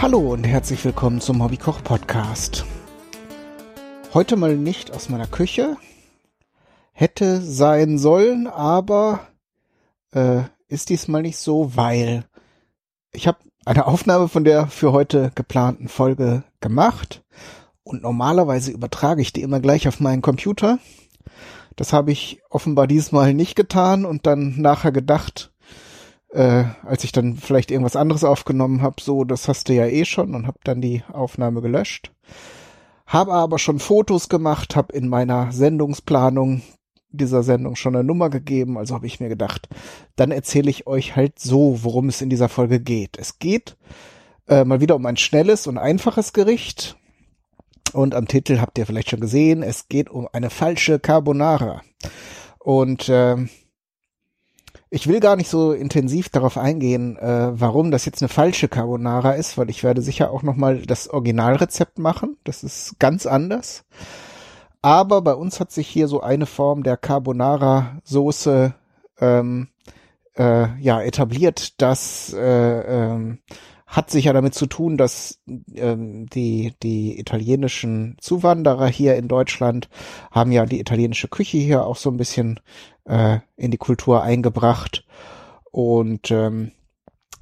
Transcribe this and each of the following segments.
Hallo und herzlich willkommen zum Hobbykoch Podcast. Heute mal nicht aus meiner Küche. Hätte sein sollen, aber äh, ist diesmal nicht so, weil ich habe eine Aufnahme von der für heute geplanten Folge gemacht und normalerweise übertrage ich die immer gleich auf meinen Computer. Das habe ich offenbar diesmal nicht getan und dann nachher gedacht, äh, als ich dann vielleicht irgendwas anderes aufgenommen habe, so, das hast du ja eh schon und habe dann die Aufnahme gelöscht. Habe aber schon Fotos gemacht, habe in meiner Sendungsplanung dieser Sendung schon eine Nummer gegeben, also habe ich mir gedacht, dann erzähle ich euch halt so, worum es in dieser Folge geht. Es geht äh, mal wieder um ein schnelles und einfaches Gericht. Und am Titel habt ihr vielleicht schon gesehen, es geht um eine falsche Carbonara. Und äh, ich will gar nicht so intensiv darauf eingehen, äh, warum das jetzt eine falsche Carbonara ist, weil ich werde sicher auch noch mal das Originalrezept machen. Das ist ganz anders. Aber bei uns hat sich hier so eine Form der Carbonara-Soße ähm, äh, ja etabliert, das äh, ähm, hat sicher damit zu tun, dass ähm, die die italienischen Zuwanderer hier in Deutschland haben ja die italienische Küche hier auch so ein bisschen äh, in die Kultur eingebracht. Und ähm,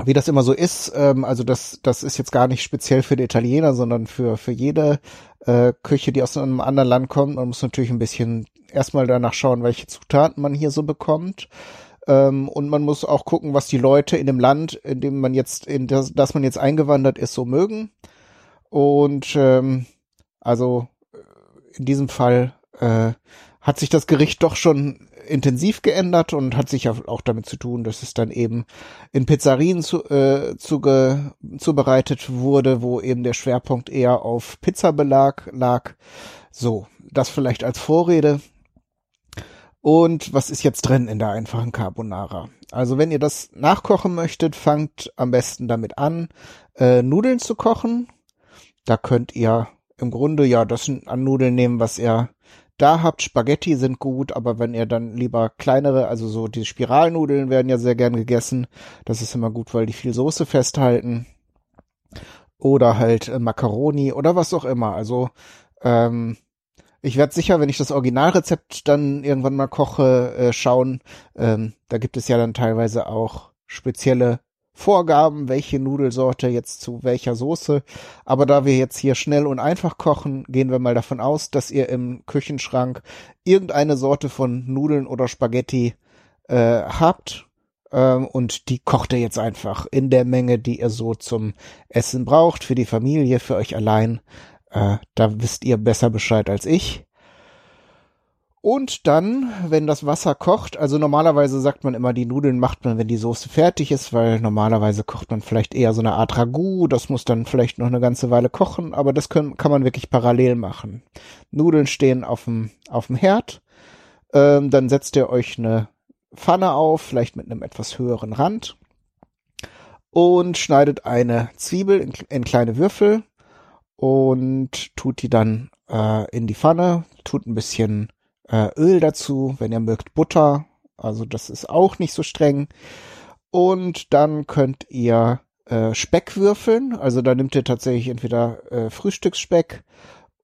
wie das immer so ist, ähm, also das, das ist jetzt gar nicht speziell für die Italiener, sondern für, für jede äh, Küche, die aus einem anderen Land kommt. Man muss natürlich ein bisschen erstmal danach schauen, welche Zutaten man hier so bekommt. Ähm, und man muss auch gucken, was die Leute in dem Land, in dem man jetzt, in das, das man jetzt eingewandert ist, so mögen. Und ähm, also äh, in diesem Fall äh, hat sich das Gericht doch schon intensiv geändert und hat sich auch damit zu tun, dass es dann eben in Pizzerien zu, äh, zuge, zubereitet wurde, wo eben der Schwerpunkt eher auf Pizzabelag lag. So, das vielleicht als Vorrede. Und was ist jetzt drin in der einfachen Carbonara? Also wenn ihr das nachkochen möchtet, fangt am besten damit an, äh, Nudeln zu kochen. Da könnt ihr im Grunde ja das an Nudeln nehmen, was ihr da habt. Spaghetti sind gut, aber wenn ihr dann lieber kleinere, also so die Spiralnudeln werden ja sehr gern gegessen. Das ist immer gut, weil die viel Soße festhalten. Oder halt äh, Macaroni oder was auch immer. Also ähm, ich werde sicher, wenn ich das Originalrezept dann irgendwann mal koche, äh, schauen. Ähm, da gibt es ja dann teilweise auch spezielle Vorgaben, welche Nudelsorte jetzt zu welcher Soße. Aber da wir jetzt hier schnell und einfach kochen, gehen wir mal davon aus, dass ihr im Küchenschrank irgendeine Sorte von Nudeln oder Spaghetti äh, habt. Ähm, und die kocht ihr jetzt einfach in der Menge, die ihr so zum Essen braucht, für die Familie, für euch allein. Äh, da wisst ihr besser Bescheid als ich. Und dann, wenn das Wasser kocht, also normalerweise sagt man immer, die Nudeln macht man, wenn die Soße fertig ist, weil normalerweise kocht man vielleicht eher so eine Art Ragout, das muss dann vielleicht noch eine ganze Weile kochen, aber das können, kann man wirklich parallel machen. Nudeln stehen auf dem, auf dem Herd, ähm, dann setzt ihr euch eine Pfanne auf, vielleicht mit einem etwas höheren Rand und schneidet eine Zwiebel in, in kleine Würfel und tut die dann äh, in die Pfanne, tut ein bisschen äh, Öl dazu, wenn ihr mögt Butter, also das ist auch nicht so streng. Und dann könnt ihr äh, Speck würfeln, also da nimmt ihr tatsächlich entweder äh, Frühstücksspeck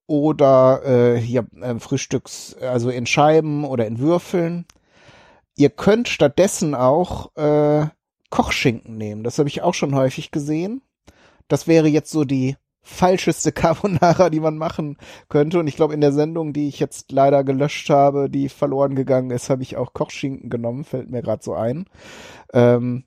oder äh, hier äh, Frühstücks, also in Scheiben oder in Würfeln. Ihr könnt stattdessen auch äh, Kochschinken nehmen. Das habe ich auch schon häufig gesehen. Das wäre jetzt so die falscheste Carbonara, die man machen könnte. Und ich glaube, in der Sendung, die ich jetzt leider gelöscht habe, die verloren gegangen ist, habe ich auch Kochschinken genommen, fällt mir gerade so ein. Ähm,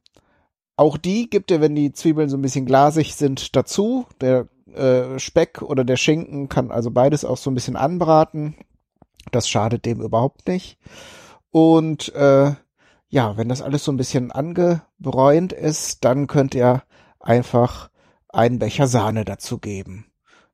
auch die gibt er, wenn die Zwiebeln so ein bisschen glasig sind, dazu. Der äh, Speck oder der Schinken kann also beides auch so ein bisschen anbraten. Das schadet dem überhaupt nicht. Und äh, ja, wenn das alles so ein bisschen angebräunt ist, dann könnt ihr einfach einen Becher Sahne dazu geben.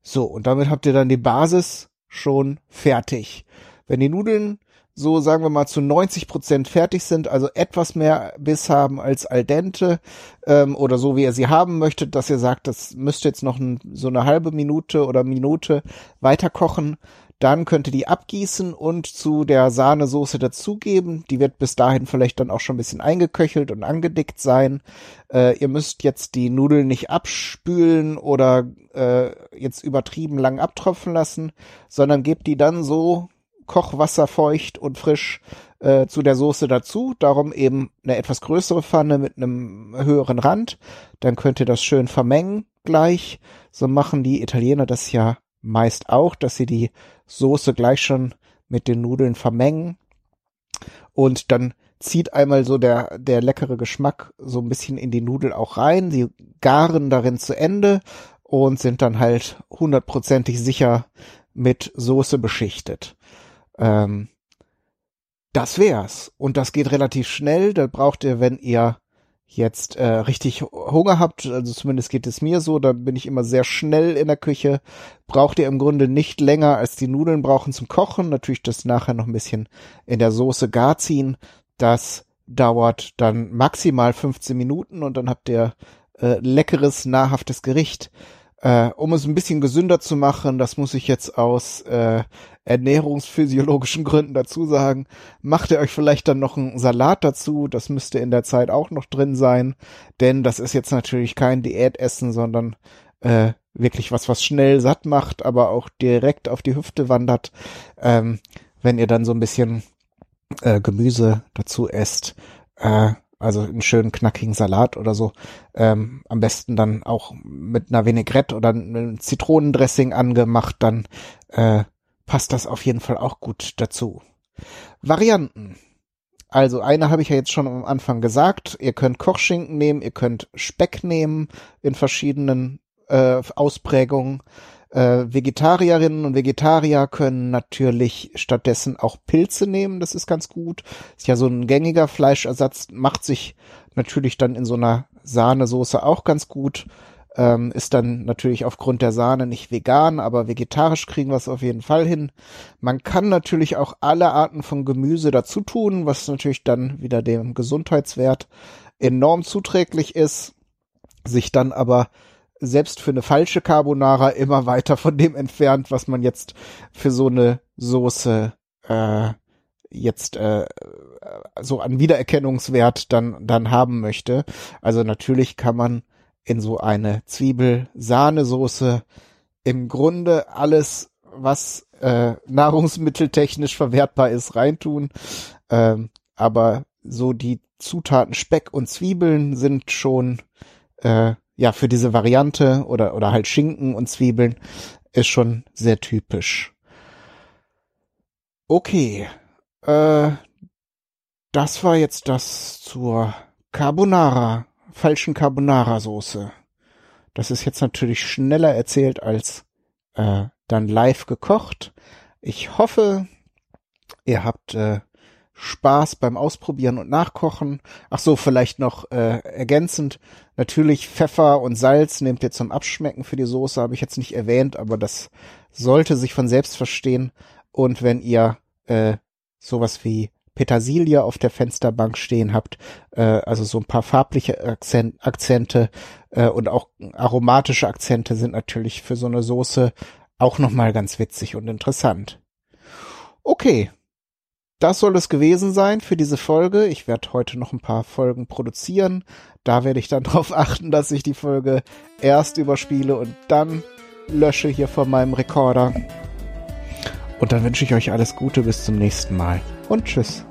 So, und damit habt ihr dann die Basis schon fertig. Wenn die Nudeln so sagen wir mal zu 90 Prozent fertig sind, also etwas mehr Biss haben als al dente ähm, oder so wie ihr sie haben möchtet, dass ihr sagt, das müsste jetzt noch ein, so eine halbe Minute oder Minute weiter kochen, Dann könnt ihr die abgießen und zu der Sahnesoße dazugeben. Die wird bis dahin vielleicht dann auch schon ein bisschen eingeköchelt und angedickt sein. Äh, ihr müsst jetzt die Nudeln nicht abspülen oder äh, jetzt übertrieben lang abtropfen lassen, sondern gebt die dann so kochwasserfeucht und frisch äh, zu der Soße dazu. Darum eben eine etwas größere Pfanne mit einem höheren Rand. Dann könnt ihr das schön vermengen gleich. So machen die Italiener das ja meist auch, dass sie die Soße gleich schon mit den Nudeln vermengen. Und dann zieht einmal so der, der leckere Geschmack so ein bisschen in die Nudel auch rein. Sie garen darin zu Ende und sind dann halt hundertprozentig sicher mit Soße beschichtet. Ähm, das wär's. Und das geht relativ schnell. Da braucht ihr, wenn ihr jetzt äh, richtig Hunger habt, also zumindest geht es mir so, da bin ich immer sehr schnell in der Küche, braucht ihr im Grunde nicht länger als die Nudeln brauchen zum Kochen. Natürlich das nachher noch ein bisschen in der Soße gar ziehen. Das dauert dann maximal 15 Minuten und dann habt ihr äh, leckeres, nahrhaftes Gericht. Äh, um es ein bisschen gesünder zu machen, das muss ich jetzt aus äh, ernährungsphysiologischen Gründen dazu sagen, macht ihr euch vielleicht dann noch einen Salat dazu, das müsste in der Zeit auch noch drin sein, denn das ist jetzt natürlich kein Diätessen, sondern äh, wirklich was, was schnell satt macht, aber auch direkt auf die Hüfte wandert, ähm, wenn ihr dann so ein bisschen äh, Gemüse dazu esst. Äh, also einen schönen knackigen Salat oder so. Ähm, am besten dann auch mit einer Vinaigrette oder einem Zitronendressing angemacht, dann äh, passt das auf jeden Fall auch gut dazu. Varianten. Also eine habe ich ja jetzt schon am Anfang gesagt. Ihr könnt Kochschinken nehmen, ihr könnt Speck nehmen in verschiedenen äh, Ausprägungen. Äh, Vegetarierinnen und Vegetarier können natürlich stattdessen auch Pilze nehmen, das ist ganz gut. Ist ja so ein gängiger Fleischersatz, macht sich natürlich dann in so einer Sahnesoße auch ganz gut. Ähm, ist dann natürlich aufgrund der Sahne nicht vegan, aber vegetarisch kriegen wir es auf jeden Fall hin. Man kann natürlich auch alle Arten von Gemüse dazu tun, was natürlich dann wieder dem Gesundheitswert enorm zuträglich ist, sich dann aber selbst für eine falsche Carbonara immer weiter von dem entfernt, was man jetzt für so eine Soße äh, jetzt äh, so an Wiedererkennungswert dann dann haben möchte. Also natürlich kann man in so eine Zwiebel-Sahnesoße im Grunde alles, was äh, nahrungsmitteltechnisch verwertbar ist, reintun. Ähm, aber so die Zutaten Speck und Zwiebeln sind schon äh, ja, für diese Variante oder, oder halt Schinken und Zwiebeln ist schon sehr typisch. Okay, äh, das war jetzt das zur Carbonara, falschen Carbonara-Soße. Das ist jetzt natürlich schneller erzählt als äh, dann live gekocht. Ich hoffe, ihr habt äh, Spaß beim Ausprobieren und Nachkochen. Ach so, vielleicht noch äh, ergänzend. Natürlich Pfeffer und Salz nehmt ihr zum Abschmecken für die Soße, habe ich jetzt nicht erwähnt, aber das sollte sich von selbst verstehen. Und wenn ihr äh, sowas wie Petersilie auf der Fensterbank stehen habt, äh, also so ein paar farbliche Akzent, Akzente äh, und auch aromatische Akzente sind natürlich für so eine Soße auch nochmal ganz witzig und interessant. Okay, das soll es gewesen sein für diese Folge. Ich werde heute noch ein paar Folgen produzieren. Da werde ich dann darauf achten, dass ich die Folge erst überspiele und dann lösche hier von meinem Rekorder. Und dann wünsche ich euch alles Gute bis zum nächsten Mal und tschüss.